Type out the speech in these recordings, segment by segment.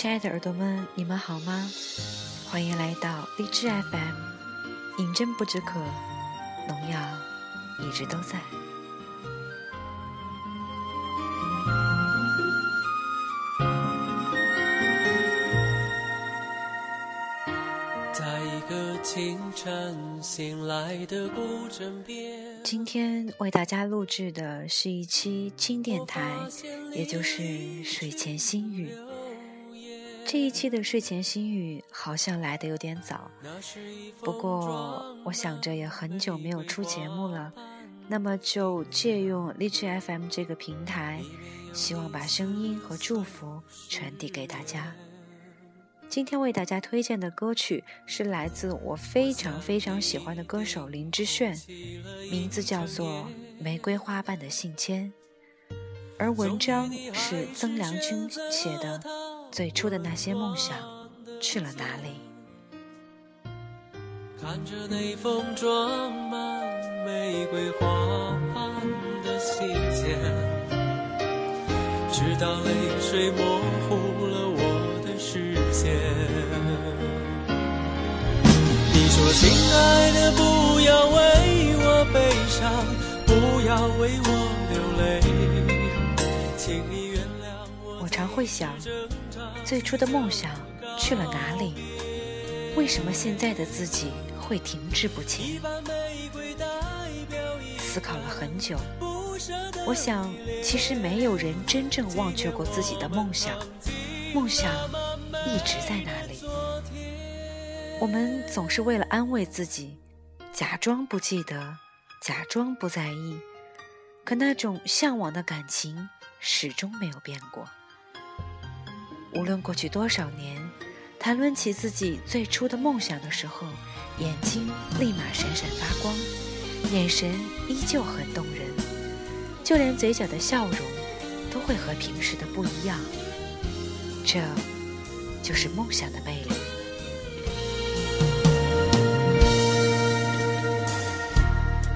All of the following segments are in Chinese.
亲爱的耳朵们，你们好吗？欢迎来到荔枝 FM，饮鸩不止渴，农药一直都在。在一个清晨醒来的古镇边，今天为大家录制的是一期轻电台，也就是睡前心语。这一期的睡前心语好像来的有点早，不过我想着也很久没有出节目了，那么就借用荔枝 FM 这个平台，希望把声音和祝福传递给大家。今天为大家推荐的歌曲是来自我非常非常喜欢的歌手林志炫，名字叫做《玫瑰花瓣的信笺》，而文章是曾良君写的。最初的那些梦想去了哪里？看着那封装满玫瑰花瓣的信笺，直到泪水模糊了我的视线。你说：“亲爱的，不要为我悲伤，不要为我流泪，请你。”会想。最初的梦想去了哪里？为什么现在的自己会停滞不前？思考了很久，我想，其实没有人真正忘却过自己的梦想，梦想一直在那里。我们总是为了安慰自己，假装不记得，假装不在意，可那种向往的感情始终没有变过。无论过去多少年，谈论起自己最初的梦想的时候，眼睛立马闪闪发光，眼神依旧很动人，就连嘴角的笑容都会和平时的不一样。这，就是梦想的魅力。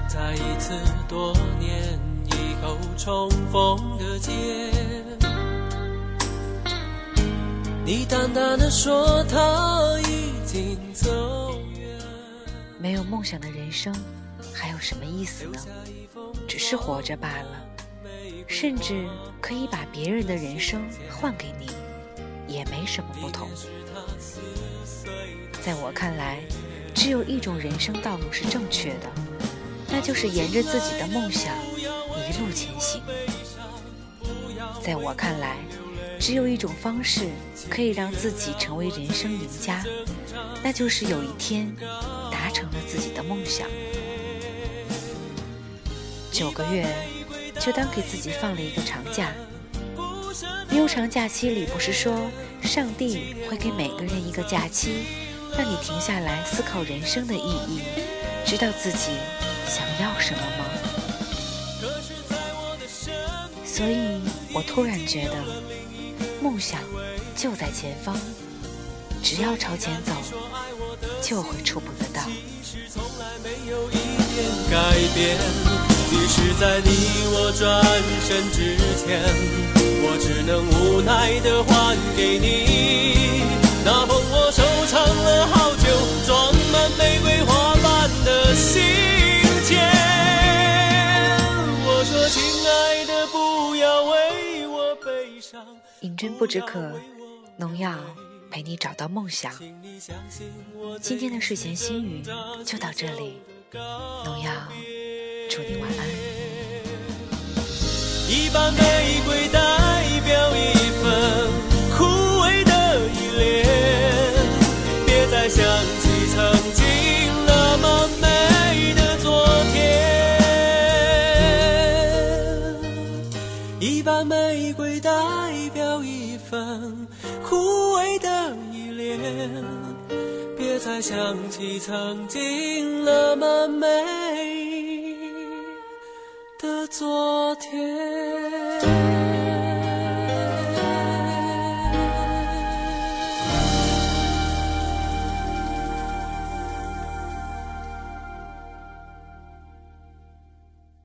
在一次多年以后重逢的街。你淡淡的说他已经走远。没有梦想的人生还有什么意思呢？只是活着罢了。甚至可以把别人的人生换给你，也没什么不同。在我看来，只有一种人生道路是正确的，那就是沿着自己的梦想一路前行。在我看来。只有一种方式可以让自己成为人生赢家，那就是有一天达成了自己的梦想。九个月，就当给自己放了一个长假。悠长假期里，不是说上帝会给每个人一个假期，让你停下来思考人生的意义，知道自己想要什么吗？所以我突然觉得。梦想就在前方，只要朝前走，就会触碰得到。于是，在你我转身之前，我只能无奈的还给你那封我收藏了好久、装满玫瑰花瓣的信笺。我说，亲爱的，不要为。饮鸩不止渴，农药陪你找到梦想。今天的睡前心语就到这里，农药祝你晚安。一把玫瑰代表一。份枯萎的依恋，别再想起曾经那么美的昨天。